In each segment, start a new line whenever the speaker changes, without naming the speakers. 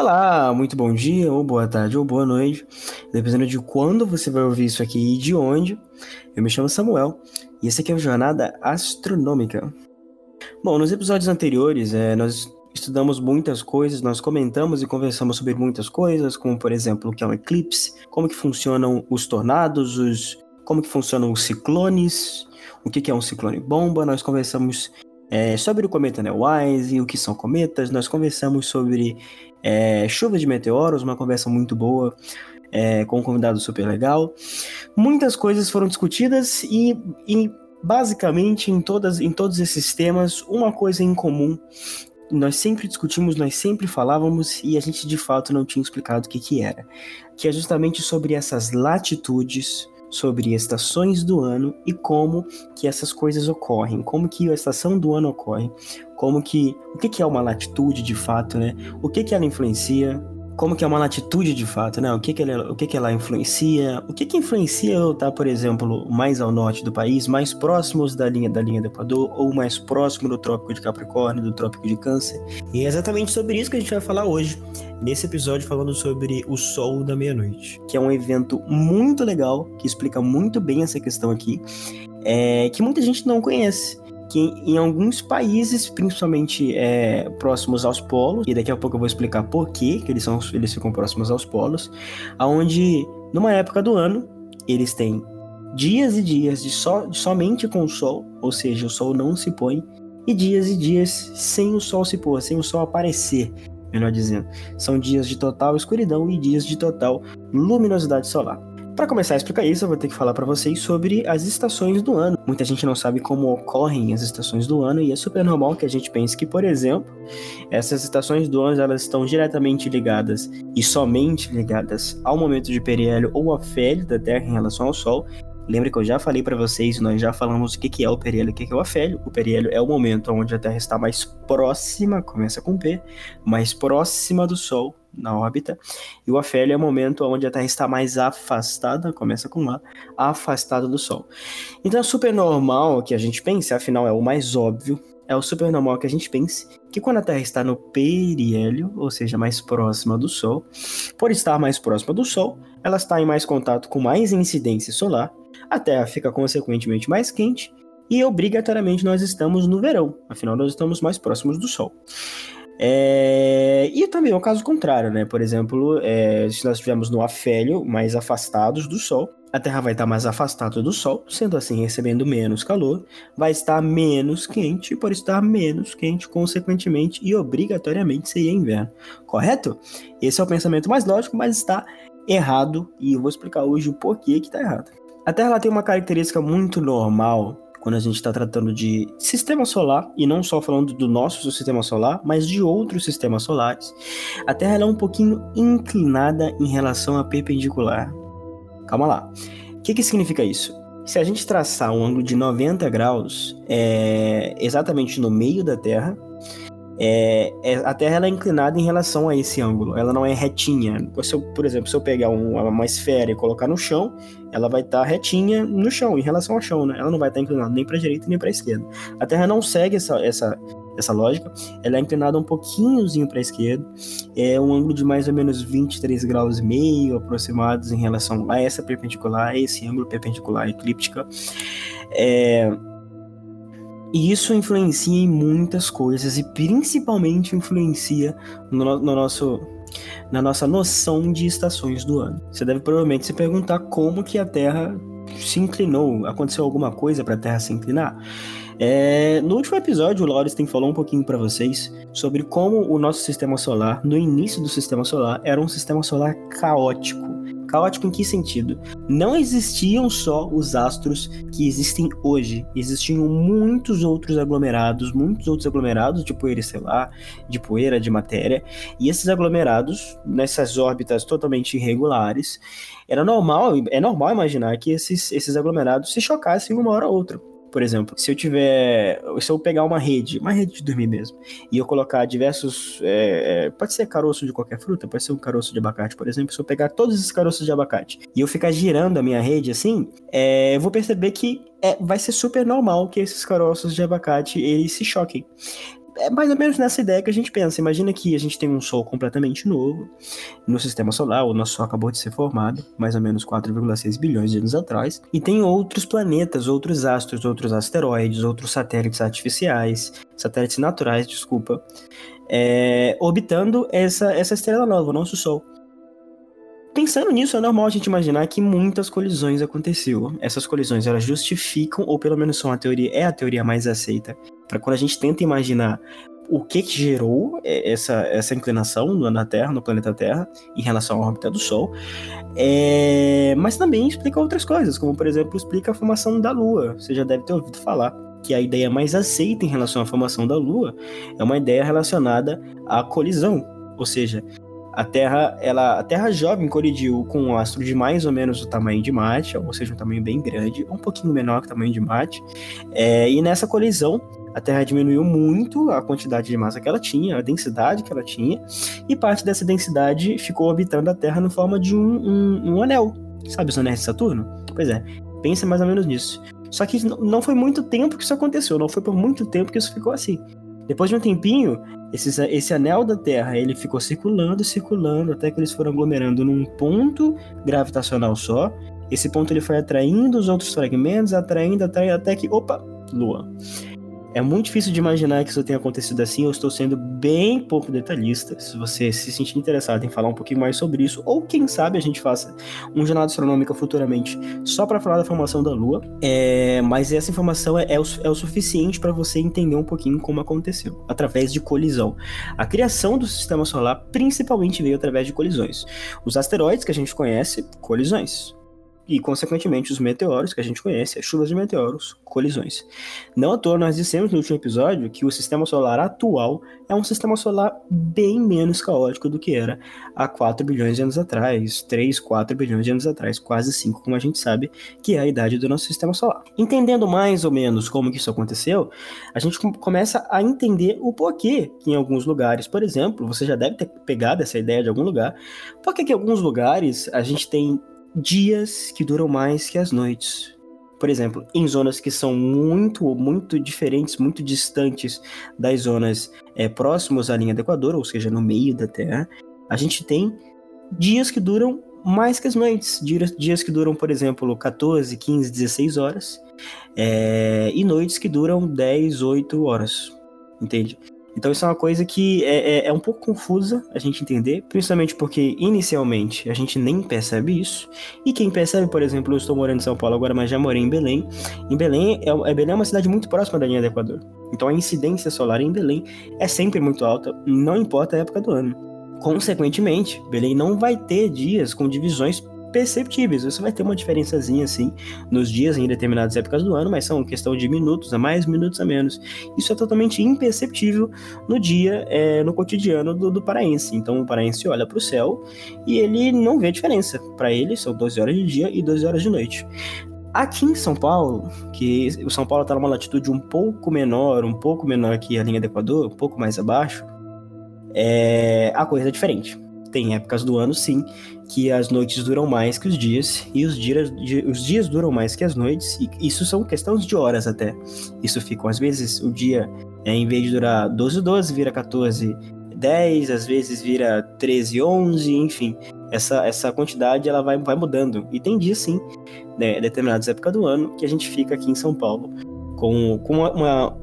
Olá, muito bom dia, ou boa tarde, ou boa noite, dependendo de quando você vai ouvir isso aqui e de onde. Eu me chamo Samuel e esse aqui é o Jornada Astronômica. Bom, nos episódios anteriores, é, nós estudamos muitas coisas, nós comentamos e conversamos sobre muitas coisas, como por exemplo o que é um eclipse, como que funcionam os tornados, os, como que funcionam os ciclones, o que, que é um ciclone bomba, nós conversamos é, sobre o cometa Neowise e o que são cometas, nós conversamos sobre é, chuva de meteoros, uma conversa muito boa é, com um convidado super legal. Muitas coisas foram discutidas e, e basicamente em, todas, em todos esses temas, uma coisa em comum nós sempre discutimos, nós sempre falávamos e a gente de fato não tinha explicado o que, que era. Que é justamente sobre essas latitudes, sobre estações do ano e como que essas coisas ocorrem, como que a estação do ano ocorre, como que o que, que é uma latitude de fato, né? O que que ela influencia? Como que é uma latitude de fato, né? O que que ela, o que que ela influencia? O que que influencia eu estar, por exemplo, mais ao norte do país, mais próximos da linha da linha do Equador ou mais próximo do Trópico de Capricórnio, do Trópico de Câncer? E é exatamente sobre isso que a gente vai falar hoje nesse episódio falando sobre o Sol da Meia-Noite, que é um evento muito legal, que explica muito bem essa questão aqui, é, que muita gente não conhece. Que em alguns países, principalmente é, próximos aos polos, e daqui a pouco eu vou explicar por que eles, são, eles ficam próximos aos polos, aonde numa época do ano eles têm dias e dias de, so, somente com o sol, ou seja, o sol não se põe, e dias e dias sem o sol se pôr, sem o sol aparecer melhor dizendo. São dias de total escuridão e dias de total luminosidade solar. Para começar a explicar isso, eu vou ter que falar para vocês sobre as estações do ano. Muita gente não sabe como ocorrem as estações do ano e é super normal que a gente pense que, por exemplo, essas estações do ano elas estão diretamente ligadas e somente ligadas ao momento de periélio ou afélio da Terra em relação ao Sol, Lembra que eu já falei para vocês, nós já falamos o que, é o periélio e o que é o afélio. O periélio é o momento onde a Terra está mais próxima, começa com P, mais próxima do Sol na órbita, e o afélio é o momento onde a Terra está mais afastada, começa com A, afastada do Sol. Então é super normal que a gente pense, afinal é o mais óbvio, é o super normal que a gente pense que quando a Terra está no periélio, ou seja, mais próxima do Sol, por estar mais próxima do Sol, ela está em mais contato com mais incidência solar, a Terra fica consequentemente mais quente e obrigatoriamente nós estamos no verão, afinal nós estamos mais próximos do Sol. É... E também é o caso contrário, né? Por exemplo, é... se nós estivermos no afélio, mais afastados do Sol, a Terra vai estar mais afastada do Sol, sendo assim recebendo menos calor, vai estar menos quente, e por estar menos quente, consequentemente e obrigatoriamente seria inverno, correto? Esse é o pensamento mais lógico, mas está errado, e eu vou explicar hoje o porquê que está errado. A Terra tem uma característica muito normal quando a gente está tratando de sistema solar, e não só falando do nosso sistema solar, mas de outros sistemas solares. A Terra é um pouquinho inclinada em relação à perpendicular. Calma lá. O que, que significa isso? Se a gente traçar um ângulo de 90 graus é, exatamente no meio da Terra, é, é, a Terra ela é inclinada em relação a esse ângulo, ela não é retinha. Se eu, por exemplo, se eu pegar um, uma esfera e colocar no chão, ela vai estar tá retinha no chão, em relação ao chão, né? Ela não vai estar tá inclinada nem para a direita nem para a esquerda. A Terra não segue essa, essa, essa lógica, ela é inclinada um pouquinhozinho para a esquerda, é um ângulo de mais ou menos 23 graus e meio aproximados em relação a essa perpendicular, a esse ângulo perpendicular eclíptica. É, e isso influencia em muitas coisas e principalmente influencia no, no, nosso na nossa noção de estações do ano. Você deve provavelmente se perguntar como que a Terra se inclinou, aconteceu alguma coisa para a Terra se inclinar? É, no último episódio, o Lauriston falou um pouquinho para vocês sobre como o nosso sistema solar, no início do sistema solar, era um sistema solar caótico Caótico em que sentido? Não existiam só os astros que existem hoje, existiam muitos outros aglomerados, muitos outros aglomerados de poeira estelar, de poeira, de matéria, e esses aglomerados, nessas órbitas totalmente irregulares, era normal, é normal imaginar que esses, esses aglomerados se chocassem uma hora ou outra. Por exemplo, se eu tiver. Se eu pegar uma rede, uma rede de dormir mesmo, e eu colocar diversos. É, é, pode ser caroço de qualquer fruta, pode ser um caroço de abacate, por exemplo. Se eu pegar todos esses caroços de abacate e eu ficar girando a minha rede assim, é, eu vou perceber que é, vai ser super normal que esses caroços de abacate eles se choquem. É mais ou menos nessa ideia que a gente pensa. Imagina que a gente tem um Sol completamente novo no sistema solar, o nosso Sol acabou de ser formado, mais ou menos 4,6 bilhões de anos atrás, e tem outros planetas, outros astros, outros asteroides, outros satélites artificiais, satélites naturais, desculpa, é, orbitando essa, essa estrela nova, o nosso Sol. Pensando nisso, é normal a gente imaginar que muitas colisões aconteceram. Essas colisões elas justificam, ou pelo menos são a teoria, é a teoria mais aceita, para quando a gente tenta imaginar o que, que gerou essa, essa inclinação na Terra, no planeta Terra, em relação à órbita do Sol. É... Mas também explica outras coisas, como por exemplo, explica a formação da Lua. Você já deve ter ouvido falar que a ideia mais aceita em relação à formação da Lua é uma ideia relacionada à colisão, ou seja, a Terra, ela, a Terra jovem colidiu com um astro de mais ou menos o tamanho de Marte, ou seja, um tamanho bem grande, um pouquinho menor que o tamanho de Marte. É, e nessa colisão, a Terra diminuiu muito a quantidade de massa que ela tinha, a densidade que ela tinha, e parte dessa densidade ficou orbitando a Terra na forma de um, um, um anel. Sabe os anéis de Saturno? Pois é, pensa mais ou menos nisso. Só que não foi muito tempo que isso aconteceu, não foi por muito tempo que isso ficou assim. Depois de um tempinho, esse, esse anel da Terra ele ficou circulando, circulando, até que eles foram aglomerando num ponto gravitacional só. Esse ponto ele foi atraindo os outros fragmentos, atraindo, atraindo, até que, opa, Lua. É muito difícil de imaginar que isso tenha acontecido assim. Eu estou sendo bem pouco detalhista. Se você se sentir interessado em falar um pouquinho mais sobre isso, ou quem sabe a gente faça um jornada astronômica futuramente só para falar da formação da Lua. É, mas essa informação é, é, o, é o suficiente para você entender um pouquinho como aconteceu através de colisão. A criação do sistema solar principalmente veio através de colisões. Os asteroides que a gente conhece, colisões e, consequentemente, os meteoros que a gente conhece, as chuvas de meteoros, colisões. Não à toa, nós dissemos no último episódio que o sistema solar atual é um sistema solar bem menos caótico do que era há 4 bilhões de anos atrás, 3, 4 bilhões de anos atrás, quase 5, como a gente sabe, que é a idade do nosso sistema solar. Entendendo mais ou menos como que isso aconteceu, a gente começa a entender o porquê que em alguns lugares, por exemplo, você já deve ter pegado essa ideia de algum lugar, porque que em alguns lugares a gente tem dias que duram mais que as noites. Por exemplo, em zonas que são muito, muito diferentes, muito distantes das zonas é, próximas à linha do Equador, ou seja, no meio da Terra, a gente tem dias que duram mais que as noites. Dias, dias que duram, por exemplo, 14, 15, 16 horas, é, e noites que duram 10, 8 horas. Entende? Então isso é uma coisa que é, é, é, um pouco confusa a gente entender, principalmente porque inicialmente a gente nem percebe isso. E quem percebe, por exemplo, eu estou morando em São Paulo agora, mas já morei em Belém. Em Belém, é, é, Belém é uma cidade muito próxima da linha do Equador. Então a incidência solar em Belém é sempre muito alta, não importa a época do ano. Consequentemente, Belém não vai ter dias com divisões perceptíveis. Você vai ter uma diferençazinha assim nos dias em determinadas épocas do ano, mas são questão de minutos a mais, minutos a menos. Isso é totalmente imperceptível no dia, é, no cotidiano do, do paraense. Então o paraense olha para o céu e ele não vê diferença. Para ele são 12 horas de dia e 12 horas de noite. Aqui em São Paulo, que o São Paulo está numa latitude um pouco menor, um pouco menor que a linha do Equador, um pouco mais abaixo, é, a coisa é diferente. Tem épocas do ano, sim, que as noites duram mais que os dias e os dias, os dias duram mais que as noites. E isso são questões de horas até. Isso ficam, às vezes, o dia, é, em vez de durar 12, 12, vira 14, 10, às vezes vira 13, 11, enfim. Essa, essa quantidade ela vai, vai mudando. E tem dias, sim, né, determinadas épocas do ano, que a gente fica aqui em São Paulo com, com uma, uma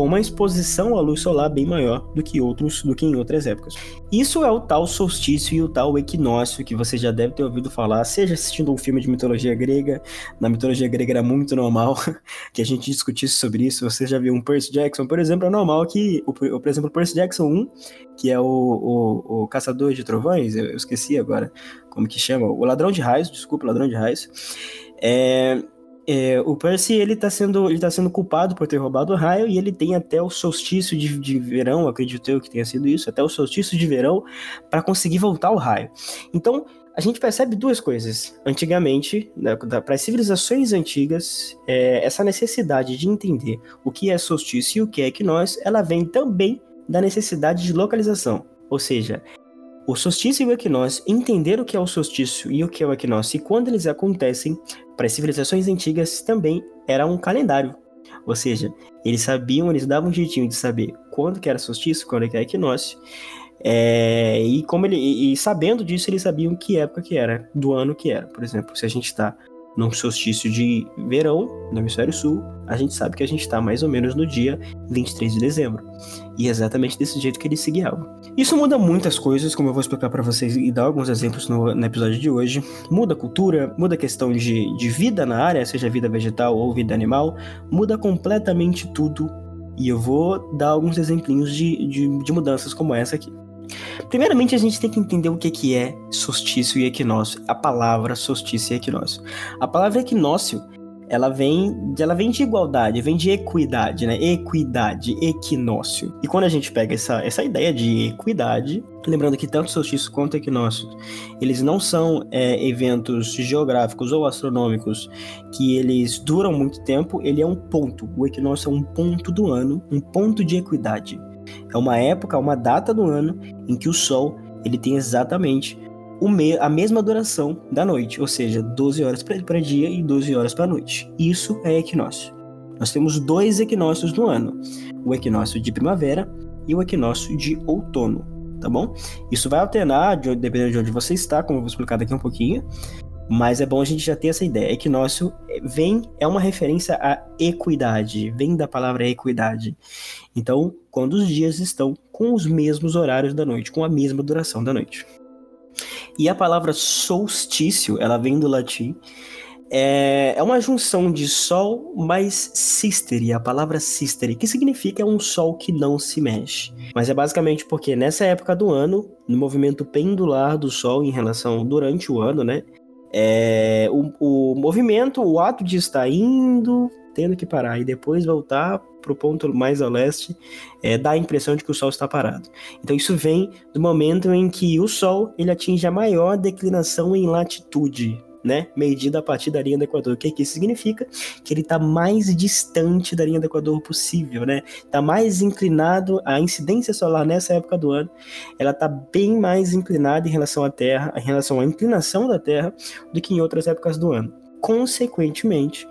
com uma exposição à luz solar bem maior do que outros do que em outras épocas. Isso é o tal solstício e o tal equinócio que você já deve ter ouvido falar, seja assistindo um filme de mitologia grega, na mitologia grega era muito normal que a gente discutisse sobre isso. Você já viu um Percy Jackson, por exemplo, é normal que, por exemplo, Percy Jackson 1, que é o, o, o caçador de trovões, eu, eu esqueci agora como que chama, o ladrão de raios, desculpa, ladrão de raios, é, é, o Percy ele tá, sendo, ele tá sendo culpado por ter roubado o raio e ele tem até o solstício de, de verão, acredito eu que tenha sido isso, até o solstício de verão para conseguir voltar o raio. Então a gente percebe duas coisas. Antigamente, né, para as civilizações antigas, é, essa necessidade de entender o que é solstício e o que é equinócio, ela vem também da necessidade de localização. Ou seja, o solstício e o equinócio, entender o que é o solstício e o que é o equinócio e quando eles acontecem, para as civilizações antigas também era um calendário. Ou seja, eles sabiam, eles davam um jeitinho de saber quando que era solstício, quando que era equinócio. É, e como ele e, e sabendo disso, eles sabiam que época que era, do ano que era. Por exemplo, se a gente está num solstício de verão no hemisfério sul, a gente sabe que a gente está mais ou menos no dia 23 de dezembro. E é exatamente desse jeito que eles se. Isso muda muitas coisas, como eu vou explicar para vocês e dar alguns exemplos no, no, episódio de hoje. Muda a cultura, muda a questão de, de vida na área, seja vida vegetal ou vida animal, muda completamente tudo. E eu vou dar alguns exemplinhos de, de, de mudanças como essa aqui. Primeiramente, a gente tem que entender o que, que é solstício e equinócio, a palavra solstício e equinócio. A palavra equinócio, ela vem, ela vem de igualdade, vem de equidade, né? Equidade, equinócio. E quando a gente pega essa, essa ideia de equidade, lembrando que tanto solstício quanto equinócio, eles não são é, eventos geográficos ou astronômicos que eles duram muito tempo, ele é um ponto. O equinócio é um ponto do ano, um ponto de equidade. É uma época, uma data do ano em que o Sol ele tem exatamente me a mesma duração da noite, ou seja, 12 horas para dia e 12 horas para noite. Isso é equinócio. Nós temos dois equinócios no ano: o equinócio de primavera e o equinócio de outono, tá bom? Isso vai alternar de, dependendo de onde você está, como eu vou explicar daqui um pouquinho. Mas é bom a gente já ter essa ideia. Equinócio vem, é uma referência à equidade, vem da palavra equidade. Então, quando os dias estão com os mesmos horários da noite, com a mesma duração da noite. E a palavra solstício, ela vem do latim, é, é uma junção de sol mais sistere, a palavra sistere, que significa um sol que não se mexe. Mas é basicamente porque nessa época do ano, no movimento pendular do sol em relação durante o ano, né? É, o, o movimento, o ato de estar indo, tendo que parar e depois voltar para o ponto mais ao leste, é, dá a impressão de que o Sol está parado. Então isso vem do momento em que o Sol ele atinge a maior declinação em latitude né, medida a partir da linha do Equador. O que, que isso significa? Que ele está mais distante da linha do Equador possível, né? Está mais inclinado, a incidência solar nessa época do ano, ela está bem mais inclinada em relação à Terra, em relação à inclinação da Terra, do que em outras épocas do ano consequentemente,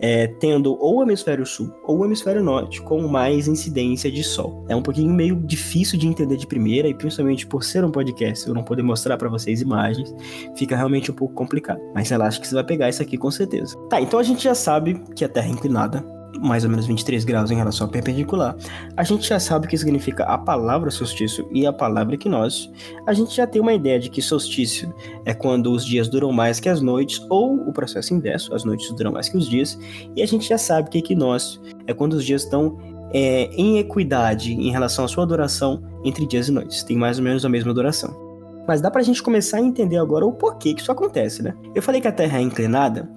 é, tendo ou o hemisfério sul ou o hemisfério norte com mais incidência de sol. É um pouquinho meio difícil de entender de primeira e principalmente por ser um podcast, eu não poder mostrar para vocês imagens, fica realmente um pouco complicado. Mas relaxa que você vai pegar isso aqui com certeza. Tá, então a gente já sabe que a Terra é inclinada, mais ou menos 23 graus em relação ao perpendicular, a gente já sabe o que significa a palavra solstício e a palavra equinócio. A gente já tem uma ideia de que solstício é quando os dias duram mais que as noites, ou o processo inverso, as noites duram mais que os dias, e a gente já sabe que equinócio é quando os dias estão é, em equidade em relação à sua duração entre dias e noites, tem mais ou menos a mesma duração. Mas dá pra gente começar a entender agora o porquê que isso acontece, né? Eu falei que a Terra é inclinada,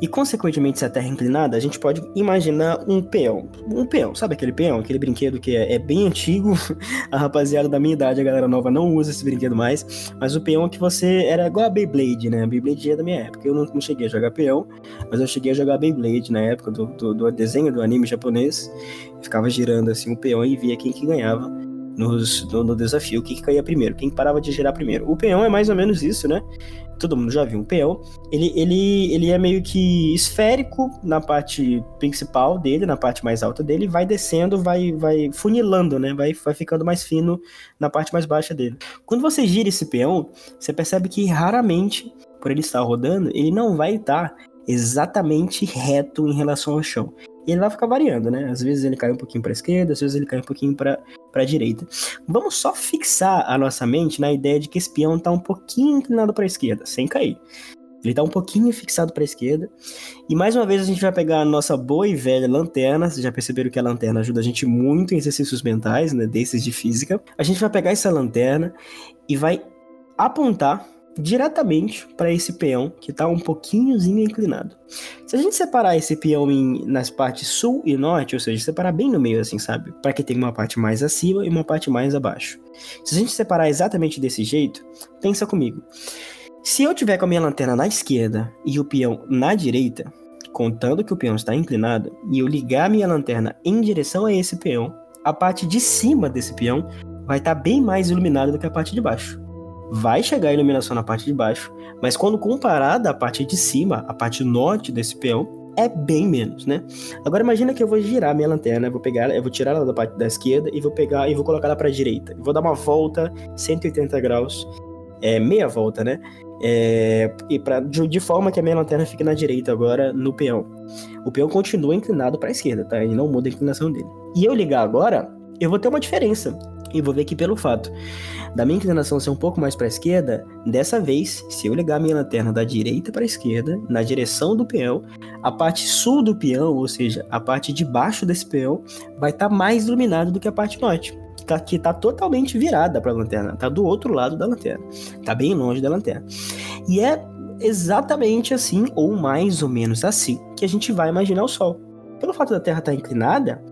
e, consequentemente, se a Terra é inclinada, a gente pode imaginar um peão. Um peão, sabe aquele peão? Aquele brinquedo que é, é, bem antigo. A rapaziada da minha idade, a galera nova, não usa esse brinquedo mais. Mas o peão que você... Era igual a Beyblade, né? A Beyblade é da minha época. Eu não, não, cheguei a jogar peão, mas eu cheguei a jogar Beyblade na época do, do, do desenho do anime japonês. ficava girando, assim, o peão e via quem que ganhava no, no, desafio, o que, que caía primeiro, quem parava de girar primeiro. O peão é mais ou menos isso, né? Todo mundo já viu um peão, ele, ele, ele é meio que esférico na parte principal dele, na parte mais alta dele, vai descendo, vai, vai funilando, né? Vai, vai ficando mais fino na parte mais baixa dele. Quando você gira esse peão, você percebe que raramente, por ele estar rodando, ele não vai estar exatamente reto em relação ao chão. E ele vai ficar variando, né? Às vezes ele cai um pouquinho para esquerda, às vezes ele cai um pouquinho para a direita. Vamos só fixar a nossa mente na ideia de que esse peão está um pouquinho inclinado para esquerda, sem cair. Ele está um pouquinho fixado para esquerda. E mais uma vez a gente vai pegar a nossa boa e velha lanterna. Vocês já perceberam que a lanterna ajuda a gente muito em exercícios mentais, né? Desses de física. A gente vai pegar essa lanterna e vai apontar diretamente para esse peão que está um pouquinhozinho inclinado. Se a gente separar esse peão em, nas partes sul e norte, ou seja, separar bem no meio assim, sabe? Para que tenha uma parte mais acima e uma parte mais abaixo. Se a gente separar exatamente desse jeito, pensa comigo. Se eu tiver com a minha lanterna na esquerda e o peão na direita, contando que o peão está inclinado, e eu ligar a minha lanterna em direção a esse peão, a parte de cima desse peão vai estar tá bem mais iluminada do que a parte de baixo vai chegar a iluminação na parte de baixo, mas quando comparada à parte de cima, a parte norte desse peão, é bem menos, né? Agora imagina que eu vou girar minha lanterna, vou pegar eu vou tirar ela da parte da esquerda e vou pegar e vou colocar ela para a direita. Vou dar uma volta 180 graus, é meia volta, né? É, e pra, de, de, forma que a minha lanterna fique na direita agora no peão. O peão continua inclinado para a esquerda, tá? E não muda a inclinação dele. E eu ligar agora, eu vou ter uma diferença. E vou ver que pelo fato da minha inclinação ser um pouco mais para a esquerda, dessa vez, se eu ligar minha lanterna da direita para a esquerda, na direção do peão, a parte sul do peão, ou seja, a parte de baixo desse peão, vai estar tá mais iluminada do que a parte norte, que está tá totalmente virada para a lanterna, está do outro lado da lanterna, está bem longe da lanterna. E é exatamente assim, ou mais ou menos assim, que a gente vai imaginar o Sol. Pelo fato da Terra estar tá inclinada,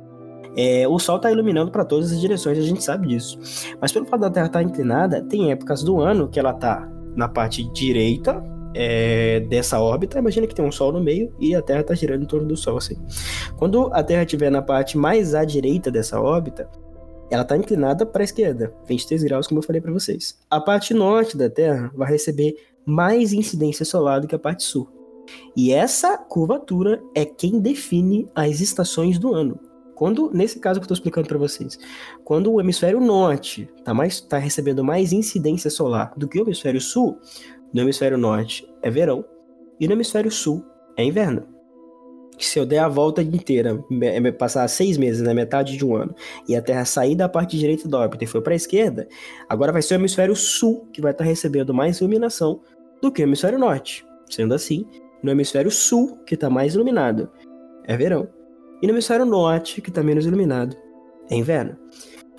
é, o Sol está iluminando para todas as direções, a gente sabe disso. Mas pelo fato da Terra estar tá inclinada, tem épocas do ano que ela está na parte direita é, dessa órbita. Imagina que tem um Sol no meio e a Terra está girando em torno do Sol, assim. Quando a Terra estiver na parte mais à direita dessa órbita, ela está inclinada para a esquerda, 23 graus, como eu falei para vocês. A parte norte da Terra vai receber mais incidência solar do que a parte sul. E essa curvatura é quem define as estações do ano. Quando, nesse caso que eu estou explicando para vocês, quando o hemisfério norte está tá recebendo mais incidência solar do que o hemisfério sul, no hemisfério norte é verão e no hemisfério sul é inverno. Se eu der a volta inteira, passar seis meses na metade de um ano, e a Terra sair da parte direita da órbita e for para a esquerda, agora vai ser o hemisfério sul que vai estar tá recebendo mais iluminação do que o hemisfério norte. Sendo assim, no hemisfério sul, que está mais iluminado, é verão. E no hemisfério norte, que está menos iluminado, é inverno.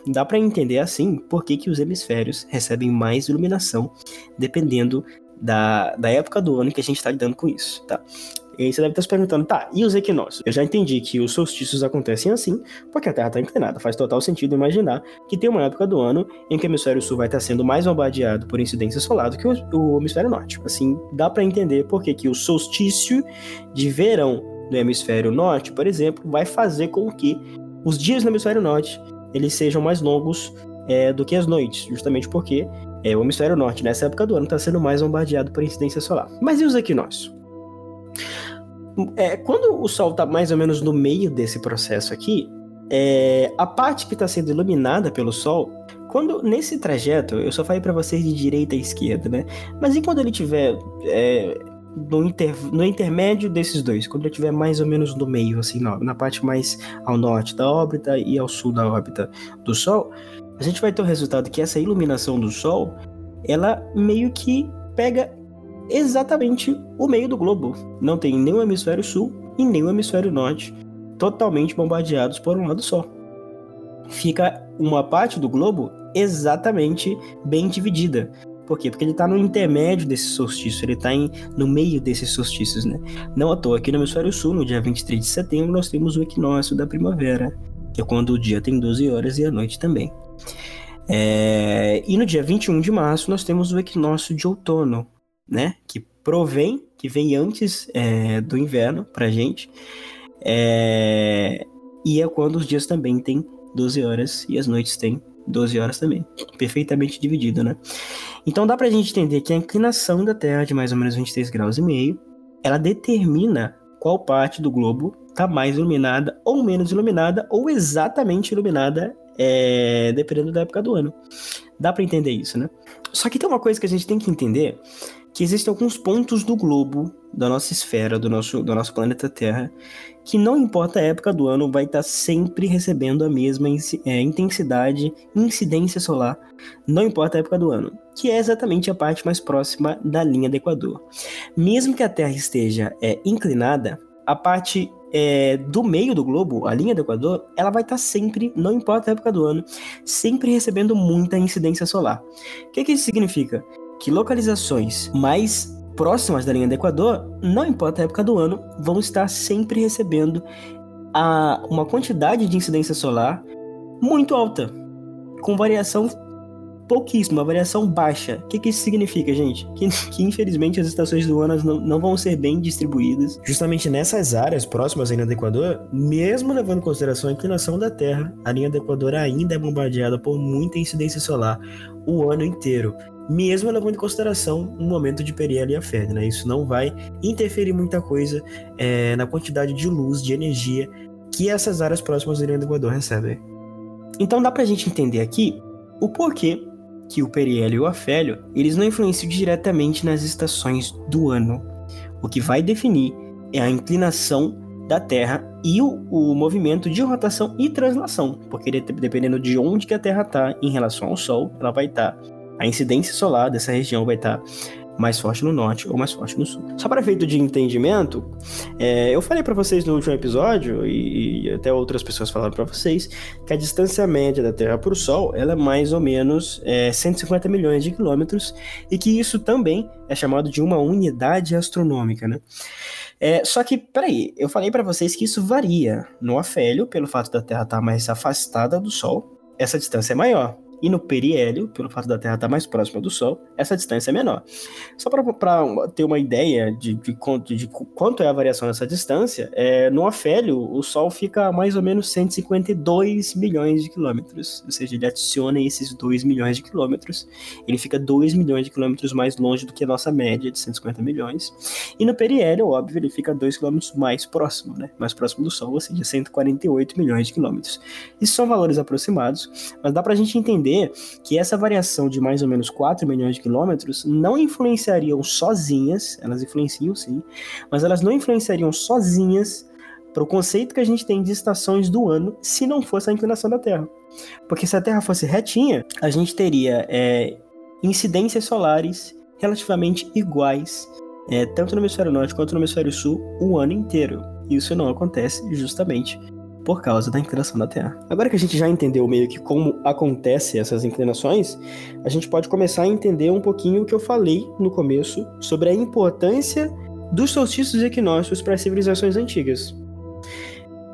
Dá para entender assim por que, que os hemisférios recebem mais iluminação, dependendo da, da época do ano que a gente está lidando com isso, tá? E aí você deve estar se perguntando, tá, e os equinócios? Eu já entendi que os solstícios acontecem assim, porque a Terra está inclinada. Faz total sentido imaginar que tem uma época do ano em que o hemisfério sul vai estar sendo mais bombardeado por incidência solar do que o, o hemisfério norte. Assim, dá para entender por que, que o solstício de verão no hemisfério norte, por exemplo, vai fazer com que os dias no hemisfério norte eles sejam mais longos é, do que as noites, justamente porque é, o hemisfério norte, nessa época do ano, está sendo mais bombardeado por incidência solar. Mas e os equinócios? É, quando o Sol está mais ou menos no meio desse processo aqui, é, a parte que está sendo iluminada pelo Sol, quando nesse trajeto, eu só falei para vocês de direita a esquerda, né? Mas e quando ele tiver é, no, inter, no intermédio desses dois, quando ele estiver mais ou menos no meio, assim, na, na parte mais ao norte da órbita e ao sul da órbita do Sol, a gente vai ter o resultado que essa iluminação do Sol, ela meio que pega exatamente o meio do globo. Não tem nem o hemisfério sul e nem o hemisfério norte totalmente bombardeados por um lado só. Fica uma parte do globo exatamente bem dividida. Por quê? Porque ele está no intermédio desse solstício, ele está no meio desses solstícios, né? Não à toa, aqui no hemisfério sul, no dia 23 de setembro, nós temos o equinócio da primavera, que é quando o dia tem 12 horas e a noite também. É... E no dia 21 de março, nós temos o equinócio de outono, né? Que provém, que vem antes é, do inverno pra gente. É... E é quando os dias também têm 12 horas e as noites têm 12 horas também. Perfeitamente dividido, né? Então dá pra gente entender que a inclinação da Terra de mais ou menos 23 graus e meio, ela determina qual parte do globo está mais iluminada ou menos iluminada ou exatamente iluminada, é, dependendo da época do ano. Dá para entender isso, né? Só que tem uma coisa que a gente tem que entender, que existem alguns pontos do globo, da nossa esfera, do nosso, do nosso planeta Terra, que não importa a época do ano, vai estar sempre recebendo a mesma é, intensidade, incidência solar, não importa a época do ano, que é exatamente a parte mais próxima da linha do Equador. Mesmo que a Terra esteja é, inclinada, a parte é, do meio do globo, a linha do Equador, ela vai estar sempre, não importa a época do ano, sempre recebendo muita incidência solar. O que, que isso significa? Que localizações mais próximas da linha do Equador, não importa a época do ano, vão estar sempre recebendo a, uma quantidade de incidência solar muito alta, com variação pouquíssima, variação baixa. O que, que isso significa, gente? Que, que infelizmente as estações do ano não, não, vão ser bem distribuídas. Justamente nessas áreas próximas à linha do Equador, mesmo levando em consideração a inclinação da Terra, a linha do Equador ainda é bombardeada por muita incidência solar o ano inteiro. Mesmo levando em consideração um momento de periélio e afélio, né? Isso não vai interferir muita coisa é, na quantidade de luz, de energia que essas áreas próximas do Equador recebem. Então dá pra gente entender aqui o porquê que o periélio e o afélio, eles não influenciam diretamente nas estações do ano. O que vai definir é a inclinação da Terra e o, o movimento de rotação e translação, porque dependendo de onde que a Terra está em relação ao Sol, ela vai estar tá, a incidência solar dessa região vai estar tá mais forte no norte ou mais forte no sul. Só para efeito de entendimento, é, eu falei para vocês no último episódio e, e até outras pessoas falaram para vocês que a distância média da Terra para o Sol ela é mais ou menos é, 150 milhões de quilômetros e que isso também é chamado de uma unidade astronômica, né? É, só que, peraí, eu falei para vocês que isso varia. No afélio, pelo fato da Terra estar tá mais afastada do Sol, essa distância é maior. E no periélio, pelo fato da Terra estar mais próxima do Sol, essa distância é menor. Só para ter uma ideia de, de, de, de, quanto é a variação dessa distância, é, no afélio, o Sol fica a mais ou menos 152 milhões de quilômetros. Ou seja, ele adiciona esses 2 milhões de quilômetros. Ele fica 2 milhões de quilômetros mais longe do que a nossa média de 150 milhões. E no periélio, óbvio, ele fica 2 quilômetros mais próximo, né? Mais próximo do Sol, ou seja, 148 milhões de quilômetros. Isso são valores aproximados, mas dá para a gente entender entender que essa variação de mais ou menos 4 milhões de quilômetros não influenciariam sozinhas, elas influenciam sim, mas elas não influenciariam sozinhas para o conceito que a gente tem de estações do ano se não fosse a inclinação da Terra. Porque se a Terra fosse retinha, a gente teria é, incidências solares relativamente iguais, é, tanto no hemisfério norte quanto no hemisfério sul, o ano inteiro. Isso não acontece justamente por causa da inclinação da Terra. Agora que a gente já entendeu meio que como acontecem essas inclinações, a gente pode começar a entender um pouquinho o que eu falei no começo sobre a importância dos solstícios e equinócios para as civilizações antigas.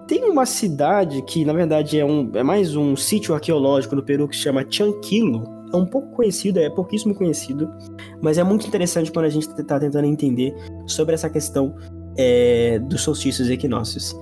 Tem uma cidade que, na verdade, é, um, é mais um sítio arqueológico no Peru que se chama Chanquilo. É um pouco conhecido, é pouquíssimo conhecido, mas é muito interessante quando a gente está tentando entender sobre essa questão é, dos solstícios e equinócios.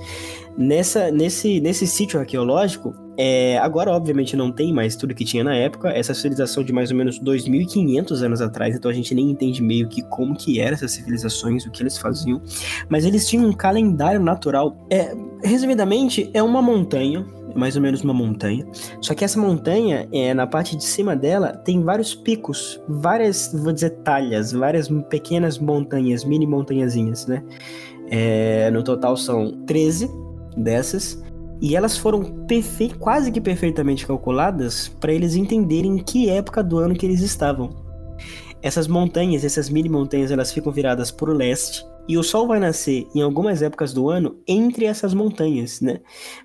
Nessa, nesse, nesse sítio arqueológico, é, agora obviamente não tem mais tudo que tinha na época, essa civilização de mais ou menos 2.500 anos atrás, então a gente nem entende meio que como que eram essas civilizações, o que eles faziam, mas eles tinham um calendário natural. É, resumidamente, é uma montanha, mais ou menos uma montanha. Só que essa montanha, é, na parte de cima dela, tem vários picos, várias, vou dizer, talhas, várias pequenas montanhas, mini montanhazinhas, né? É, no total são 13 dessas e elas foram quase que perfeitamente calculadas para eles entenderem em que época do ano que eles estavam. Essas montanhas, essas mini montanhas, elas ficam viradas para o leste e o sol vai nascer em algumas épocas do ano entre essas montanhas, né?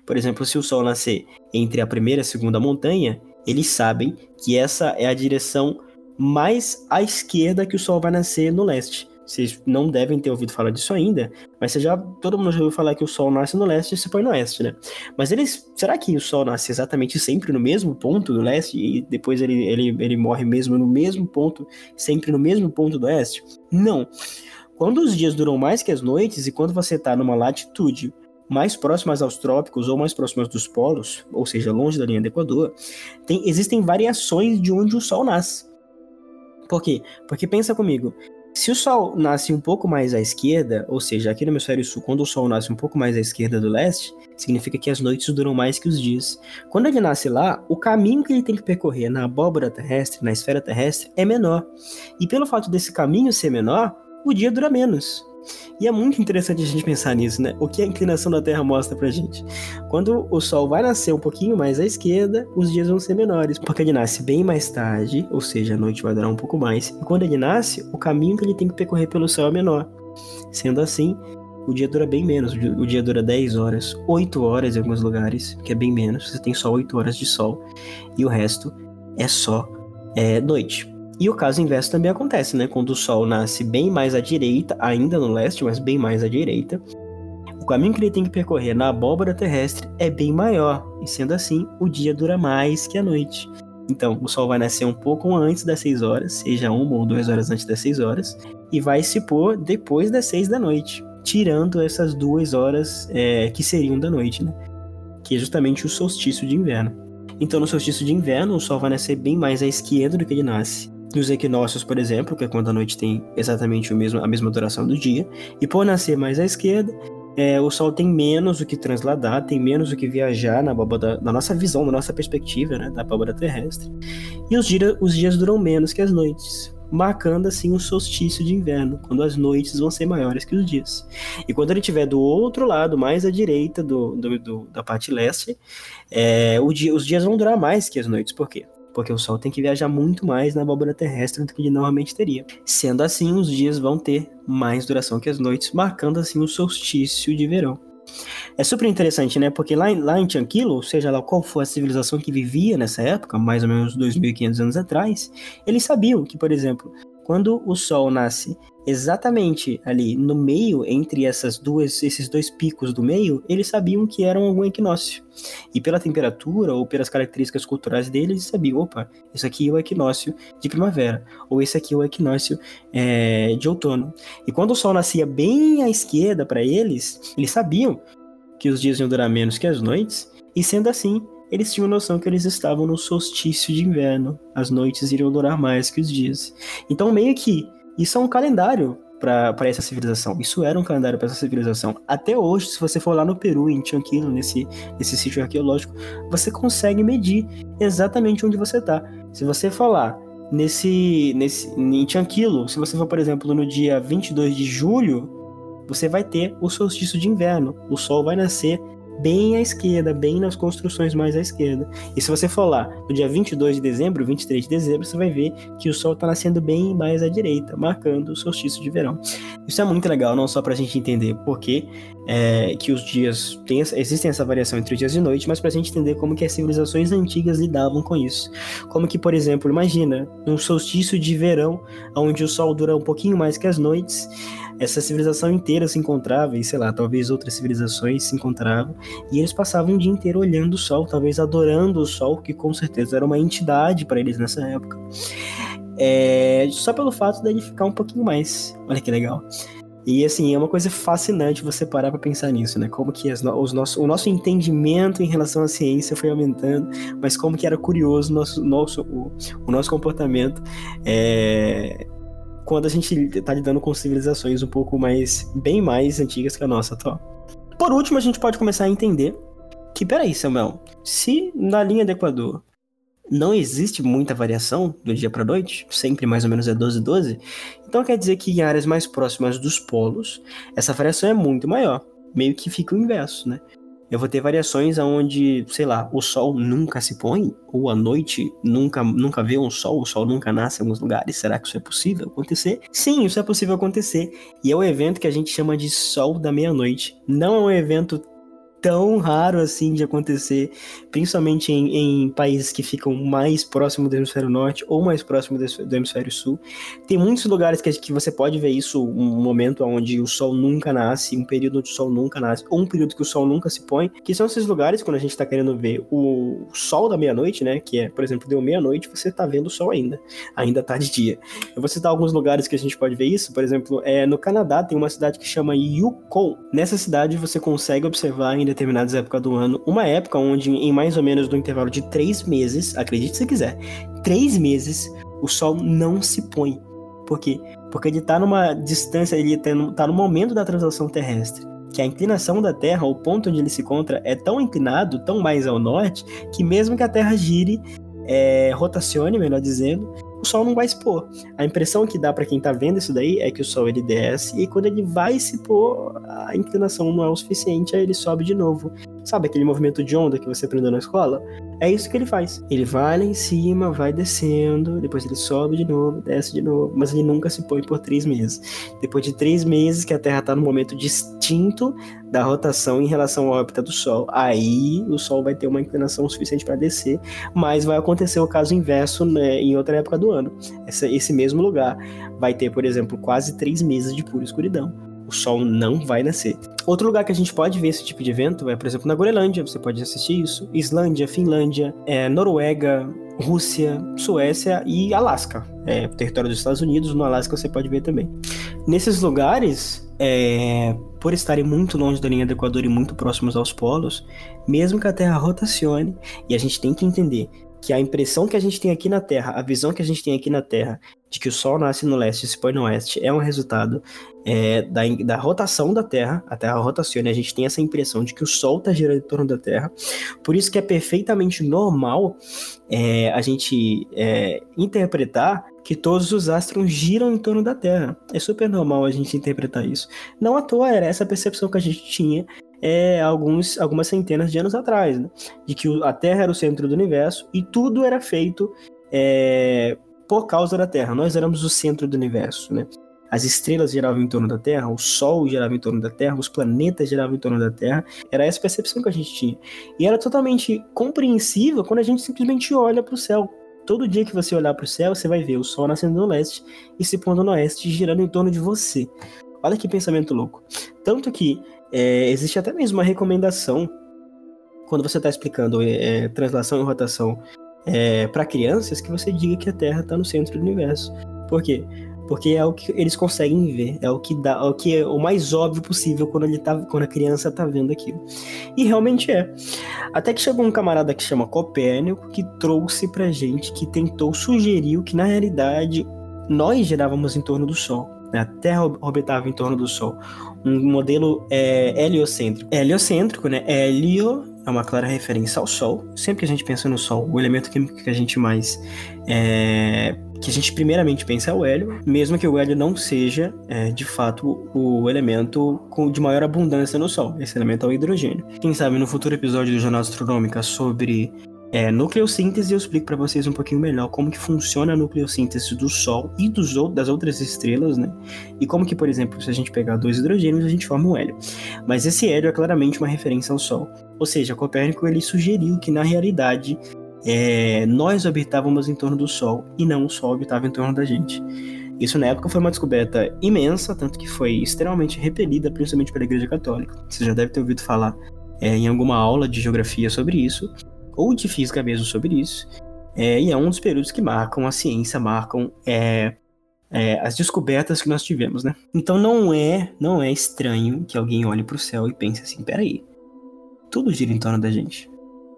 Por exemplo, se o sol nascer entre a primeira e a segunda montanha, eles sabem que essa é a direção mais à esquerda que o sol vai nascer no leste. Vocês não devem ter ouvido falar disso ainda, mas você já todo mundo já ouviu falar que o Sol nasce no leste e se põe no oeste, né? Mas eles, será que o Sol nasce exatamente sempre no mesmo ponto do leste e depois ele, ele, ele morre mesmo no mesmo ponto, sempre no mesmo ponto do oeste? Não. Quando os dias duram mais que as noites e quando você está numa latitude mais próximas aos trópicos ou mais próximas dos polos, ou seja, longe da linha do Equador, tem, existem variações de onde o Sol nasce. Por quê? Porque pensa comigo, se o Sol nasce um pouco mais à esquerda, ou seja, aqui no hemisfério sul, quando o Sol nasce um pouco mais à esquerda do leste, significa que as noites duram mais que os dias. Quando ele nasce lá, o caminho que ele tem que percorrer na abóbora terrestre, na esfera terrestre, é menor. E pelo fato desse caminho ser menor, o dia dura menos. E é muito interessante a gente pensar nisso, né? O que a inclinação da Terra mostra pra gente. Quando o Sol vai nascer um pouquinho mais à esquerda, os dias vão ser menores, porque ele nasce bem mais tarde, ou seja, a noite vai durar um pouco mais. E quando ele nasce, o caminho que ele tem que percorrer pelo céu é menor. Sendo assim, o dia dura bem menos. O dia dura 10 horas, 8 horas em alguns lugares, que é bem menos. Você tem só 8 horas de sol e o resto é só é, noite. E o caso inverso também acontece, né? Quando o Sol nasce bem mais à direita, ainda no leste, mas bem mais à direita, o caminho que ele tem que percorrer na abóbora terrestre é bem maior, e sendo assim, o dia dura mais que a noite. Então, o Sol vai nascer um pouco antes das 6 horas, seja uma ou duas horas antes das 6 horas, e vai se pôr depois das 6 da noite, tirando essas duas horas é, que seriam da noite, né? Que é justamente o solstício de inverno. Então, no solstício de inverno, o Sol vai nascer bem mais à esquerda do que ele nasce nos equinócios, por exemplo, que é quando a noite tem exatamente o mesmo, a mesma duração do dia, e por nascer mais à esquerda, é, o Sol tem menos o que transladar, tem menos o que viajar na, na nossa visão, na nossa perspectiva, né, da abóbada terrestre. E os, os dias duram menos que as noites, marcando assim o solstício de inverno, quando as noites vão ser maiores que os dias. E quando ele estiver do outro lado, mais à direita do, do, do da parte leste, é, dia, os dias vão durar mais que as noites. Por quê? Porque o Sol tem que viajar muito mais na abóbora terrestre do que ele normalmente teria. Sendo assim, os dias vão ter mais duração que as noites, marcando assim o solstício de verão. É super interessante, né? Porque lá, lá em Tranquilo, seja lá qual for a civilização que vivia nessa época, mais ou menos 2.500 anos atrás, eles sabiam que, por exemplo, quando o Sol nasce exatamente ali no meio, entre essas duas, esses dois picos do meio, eles sabiam que era algum equinócio. E pela temperatura ou pelas características culturais deles, eles sabiam, opa, isso aqui é o equinócio de primavera, ou esse aqui é o equinócio é, de outono. E quando o Sol nascia bem à esquerda para eles, eles sabiam que os dias iam durar menos que as noites, e sendo assim, eles tinham noção que eles estavam no solstício de inverno. As noites iriam durar mais que os dias. Então, meio que isso é um calendário para essa civilização. Isso era um calendário para essa civilização. Até hoje, se você for lá no Peru, em Chanquilo, nesse, nesse sítio arqueológico, você consegue medir exatamente onde você está. Se você for lá nesse, nesse, em Chanquilo, se você for, por exemplo, no dia 22 de julho, você vai ter o solstício de inverno. O sol vai nascer bem à esquerda, bem nas construções mais à esquerda. E se você for lá no dia 22 de dezembro, 23 de dezembro, você vai ver que o sol está nascendo bem mais à direita, marcando o solstício de verão. Isso é muito legal, não só para a gente entender por que, é, que os dias tem, existem essa variação entre dias e noite, mas para a gente entender como que as civilizações antigas lidavam com isso. Como que, por exemplo, imagina um solstício de verão, onde o sol dura um pouquinho mais que as noites, essa civilização inteira se encontrava, e sei lá, talvez outras civilizações se encontravam, e eles passavam o dia inteiro olhando o sol, talvez adorando o sol, que com certeza era uma entidade para eles nessa época. É, só pelo fato dele ficar um pouquinho mais. Olha que legal. E assim, é uma coisa fascinante você parar para pensar nisso, né? Como que as, os nosso, o nosso entendimento em relação à ciência foi aumentando, mas como que era curioso nosso, nosso, o, o nosso comportamento é, quando a gente tá lidando com civilizações um pouco mais, bem mais antigas que a nossa atual. Por último, a gente pode começar a entender que, peraí, Samuel, se na linha do Equador não existe muita variação do dia para noite, sempre mais ou menos é 12 12, então quer dizer que em áreas mais próximas dos polos, essa variação é muito maior. Meio que fica o inverso, né? Eu vou ter variações onde, sei lá, o sol nunca se põe, ou a noite nunca, nunca vê um sol, o sol nunca nasce em alguns lugares. Será que isso é possível acontecer? Sim, isso é possível acontecer. E é o evento que a gente chama de sol da meia-noite. Não é um evento tão raro assim de acontecer, principalmente em, em, países que ficam mais próximo do hemisfério norte ou mais próximo do, hemisfério sul. Tem muitos lugares que, que, você pode ver isso, um momento onde o sol nunca nasce, um período onde o sol nunca nasce, ou um período que o sol nunca se põe, que são esses lugares quando a gente está querendo ver o sol da meia-noite, né, que é, por exemplo, deu meia-noite, você está vendo o sol ainda, ainda tá de dia. Eu vou citar alguns lugares que a gente pode ver isso, por exemplo, é, no Canadá tem uma cidade que chama Yukon. Nessa cidade você consegue observar ainda determinadas épocas do ano, uma época onde, em mais ou menos no intervalo de três meses, acredite se quiser, três meses, o sol não se põe. Por quê? Porque ele está numa distância, ele está no, tá no momento da translação terrestre que a inclinação da Terra, o ponto onde ele se encontra, é tão inclinado, tão mais ao norte, que mesmo que a Terra gire, é, rotacione, melhor dizendo, o Sol não vai se pôr. A impressão que dá para quem tá vendo isso daí é que o Sol ele desce e quando ele vai se pôr, a inclinação não é o suficiente, aí ele sobe de novo. Sabe aquele movimento de onda que você aprendeu na escola? É isso que ele faz. Ele vai lá em cima, vai descendo, depois ele sobe de novo, desce de novo, mas ele nunca se põe por três meses. Depois de três meses que a Terra está no momento distinto da rotação em relação à órbita do Sol, aí o Sol vai ter uma inclinação suficiente para descer, mas vai acontecer o caso inverso né, em outra época do ano. Essa, esse mesmo lugar vai ter, por exemplo, quase três meses de pura escuridão o sol não vai nascer. Outro lugar que a gente pode ver esse tipo de evento é, por exemplo, na Groenlândia, você pode assistir isso. Islândia, Finlândia, é, Noruega, Rússia, Suécia e Alasca. É, território dos Estados Unidos, no Alasca você pode ver também. Nesses lugares, é, por estarem muito longe da linha do Equador e muito próximos aos polos, mesmo que a Terra rotacione, e a gente tem que entender que a impressão que a gente tem aqui na Terra, a visão que a gente tem aqui na Terra, de que o Sol nasce no leste e se põe no oeste, é um resultado é, da, da rotação da Terra. A Terra rotaciona e a gente tem essa impressão de que o Sol está girando em torno da Terra. Por isso que é perfeitamente normal é, a gente é, interpretar que todos os astros giram em torno da Terra. É super normal a gente interpretar isso. Não à toa era essa percepção que a gente tinha é, alguns, algumas centenas de anos atrás, né? de que a Terra era o centro do universo e tudo era feito é, por causa da Terra. Nós éramos o centro do universo, né? As estrelas giravam em torno da Terra, o Sol girava em torno da Terra, os planetas giravam em torno da Terra. Era essa percepção que a gente tinha. E era totalmente compreensível quando a gente simplesmente olha para o céu. Todo dia que você olhar para o céu, você vai ver o Sol nascendo no leste e se pondo no oeste, girando em torno de você. Olha que pensamento louco. Tanto que é, existe até mesmo uma recomendação quando você está explicando é, é, translação e rotação é, para crianças que você diga que a Terra está no centro do universo. Por quê? Porque é o que eles conseguem ver, é o que dá, é o que é o mais óbvio possível quando ele tá, quando a criança tá vendo aquilo. E realmente é. Até que chegou um camarada que chama Copérnico que trouxe pra gente, que tentou sugerir que na realidade nós girávamos em torno do Sol. Né? A Terra orbitava em torno do Sol. Um modelo é, heliocêntrico. Heliocêntrico, né? Helio é uma clara referência ao Sol. Sempre que a gente pensa no Sol, o elemento químico que a gente mais. É, que a gente primeiramente pensa é o hélio, mesmo que o hélio não seja, é, de fato, o elemento com, de maior abundância no Sol. Esse elemento é o hidrogênio. Quem sabe no futuro episódio do Jornal Astronômica sobre é, nucleossíntese, eu explico para vocês um pouquinho melhor como que funciona a nucleossíntese do Sol e dos, das outras estrelas, né? E como que, por exemplo, se a gente pegar dois hidrogênios, a gente forma um hélio. Mas esse hélio é claramente uma referência ao Sol. Ou seja, Copérnico ele sugeriu que na realidade é, nós orbitávamos em torno do Sol e não o Sol orbitava em torno da gente. Isso na época foi uma descoberta imensa, tanto que foi extremamente repelida, principalmente pela Igreja Católica. Você já deve ter ouvido falar é, em alguma aula de geografia sobre isso ou de física mesmo sobre isso. É, e é um dos períodos que marcam a ciência, marcam é, é, as descobertas que nós tivemos, né? Então não é, não é estranho que alguém olhe para o céu e pense assim, peraí, tudo gira em torno da gente.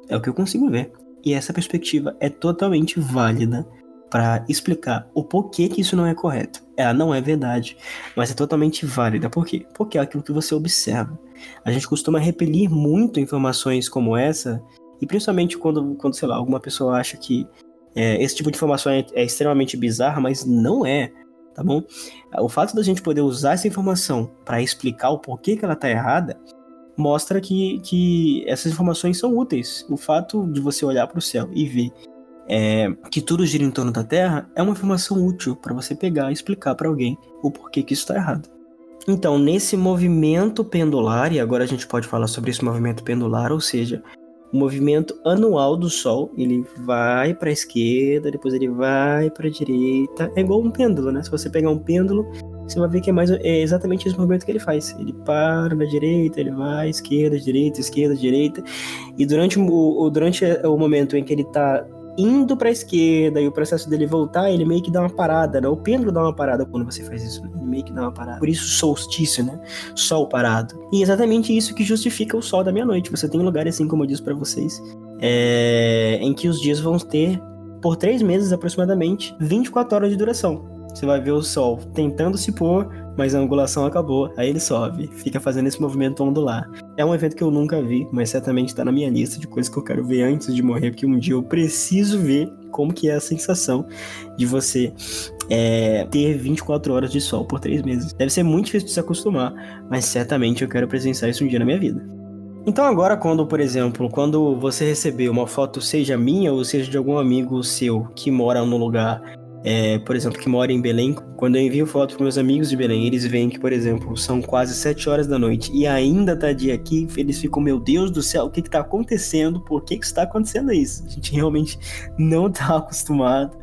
É o que eu consigo ver. E essa perspectiva é totalmente válida para explicar o porquê que isso não é correto. Ela não é verdade, mas é totalmente válida. Por quê? Porque é aquilo que você observa. A gente costuma repelir muito informações como essa e principalmente quando, quando sei lá, alguma pessoa acha que é, esse tipo de informação é, é, extremamente bizarra, mas não é, tá bom? O fato da gente poder usar essa informação para explicar o porquê que ela tá errada mostra que, que essas informações são úteis. O fato de você olhar para o céu e ver é, que tudo gira em torno da Terra é uma informação útil para você pegar e explicar para alguém o porquê que isso está errado. Então, nesse movimento pendular, e agora a gente pode falar sobre esse movimento pendular, ou seja, o movimento anual do Sol, ele vai para a esquerda, depois ele vai para a direita. É igual um pêndulo, né? Se você pegar um pêndulo, você vai ver que é, mais, é exatamente esse movimento que ele faz. Ele para na direita, ele vai esquerda, direita, esquerda, direita. E durante o, durante o momento em que ele está indo para a esquerda e o processo dele voltar, ele meio que dá uma parada, né? O pêndulo dá uma parada quando você faz isso, né? ele meio que dá uma parada. Por isso solstício, né? Sol parado. E é exatamente isso que justifica o sol da meia-noite. Você tem lugares assim, como eu disse para vocês, é... em que os dias vão ter por três meses aproximadamente 24 horas de duração. Você vai ver o sol tentando se pôr, mas a angulação acabou, aí ele sobe, fica fazendo esse movimento ondular. É um evento que eu nunca vi, mas certamente está na minha lista de coisas que eu quero ver antes de morrer, porque um dia eu preciso ver como que é a sensação de você é, ter 24 horas de sol por três meses. Deve ser muito difícil de se acostumar, mas certamente eu quero presenciar isso um dia na minha vida. Então agora quando, por exemplo, quando você receber uma foto, seja minha ou seja de algum amigo seu que mora no lugar é, por exemplo, que mora em Belém, quando eu envio foto para meus amigos de Belém, eles veem que, por exemplo, são quase 7 horas da noite e ainda tá dia aqui, eles ficam, meu Deus do céu, o que que tá acontecendo? Por que que está acontecendo isso? A gente realmente não tá acostumado,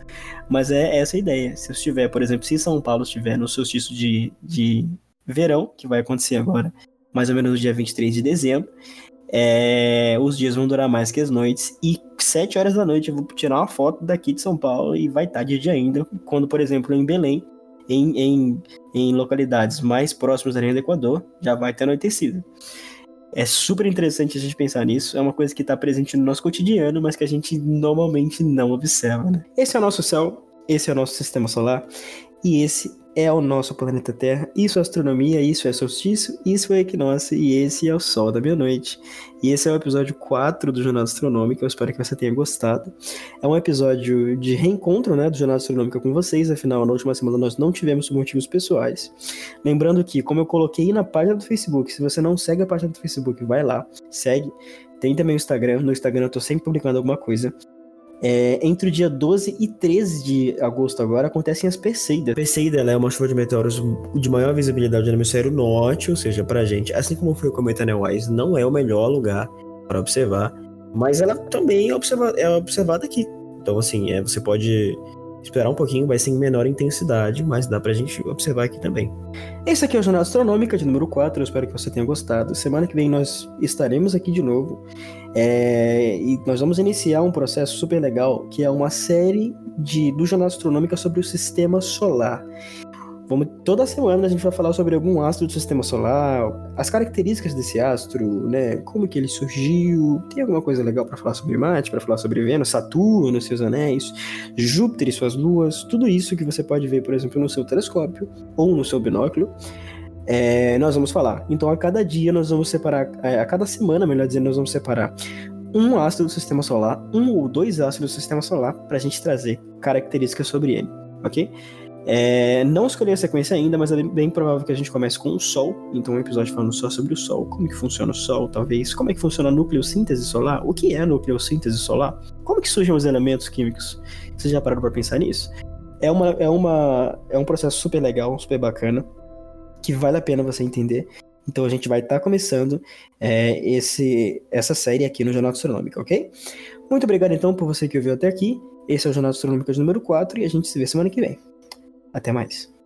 mas é essa a ideia. Se eu estiver, por exemplo, se São Paulo estiver no solstício de, de verão, que vai acontecer agora, mais ou menos no dia 23 de dezembro, é, os dias vão durar mais que as noites. E 7 horas da noite eu vou tirar uma foto daqui de São Paulo e vai estar de dia ainda. Quando, por exemplo, em Belém, em, em, em localidades mais próximas da linha do Equador, já vai ter anoitecido. É super interessante a gente pensar nisso. É uma coisa que está presente no nosso cotidiano, mas que a gente normalmente não observa. Né? Esse é o nosso céu, esse é o nosso sistema solar e esse é o nosso planeta Terra, isso é astronomia, isso é solstício, isso é equinócio e esse é o sol da meia-noite. E esse é o episódio 4 do Jornal Astronômico, eu espero que você tenha gostado. É um episódio de reencontro, né, do Jornal Astronômico com vocês, afinal, na última semana nós não tivemos motivos pessoais. Lembrando que, como eu coloquei na página do Facebook, se você não segue a página do Facebook, vai lá, segue. Tem também o Instagram, no Instagram eu tô sempre publicando alguma coisa. É, entre o dia 12 e 13 de agosto agora acontecem as Perseidas. Perseida é uma chuva de meteoros de maior visibilidade no hemisfério norte, ou seja, pra gente, assim como foi o cometa Neowise, não é o melhor lugar para observar, mas ela também é, observa é observada aqui. Então, assim, é, você pode esperar um pouquinho, vai ser em menor intensidade, mas dá pra gente observar aqui também. Esse aqui é o Jornal Astronômica de número 4, eu espero que você tenha gostado. Semana que vem nós estaremos aqui de novo é, e nós vamos iniciar um processo super legal que é uma série de, do Jornal Astronômica sobre o Sistema Solar. Vamos, toda semana a gente vai falar sobre algum astro do sistema solar, as características desse astro, né? Como que ele surgiu. Tem alguma coisa legal para falar sobre Marte, para falar sobre Vênus, Saturno, seus anéis, Júpiter e suas luas, tudo isso que você pode ver, por exemplo, no seu telescópio ou no seu binóculo. É, nós vamos falar. Então, a cada dia nós vamos separar, é, a cada semana, melhor dizendo, nós vamos separar um astro do sistema solar, um ou dois astros do sistema solar, para a gente trazer características sobre ele, ok? É, não escolhi a sequência ainda, mas é bem provável que a gente comece com o Sol. Então, um episódio falando só sobre o Sol, como que funciona o Sol, talvez, como é que funciona a nucleossíntese solar, o que é a nucleossíntese solar, como que surgem os elementos químicos. Vocês já pararam para pensar nisso? É, uma, é, uma, é um processo super legal, super bacana, que vale a pena você entender. Então a gente vai estar tá começando é, esse, essa série aqui no Jornal Astronômico, ok? Muito obrigado então por você que ouviu até aqui. Esse é o Jornal Astronômico número 4 e a gente se vê semana que vem. Até mais.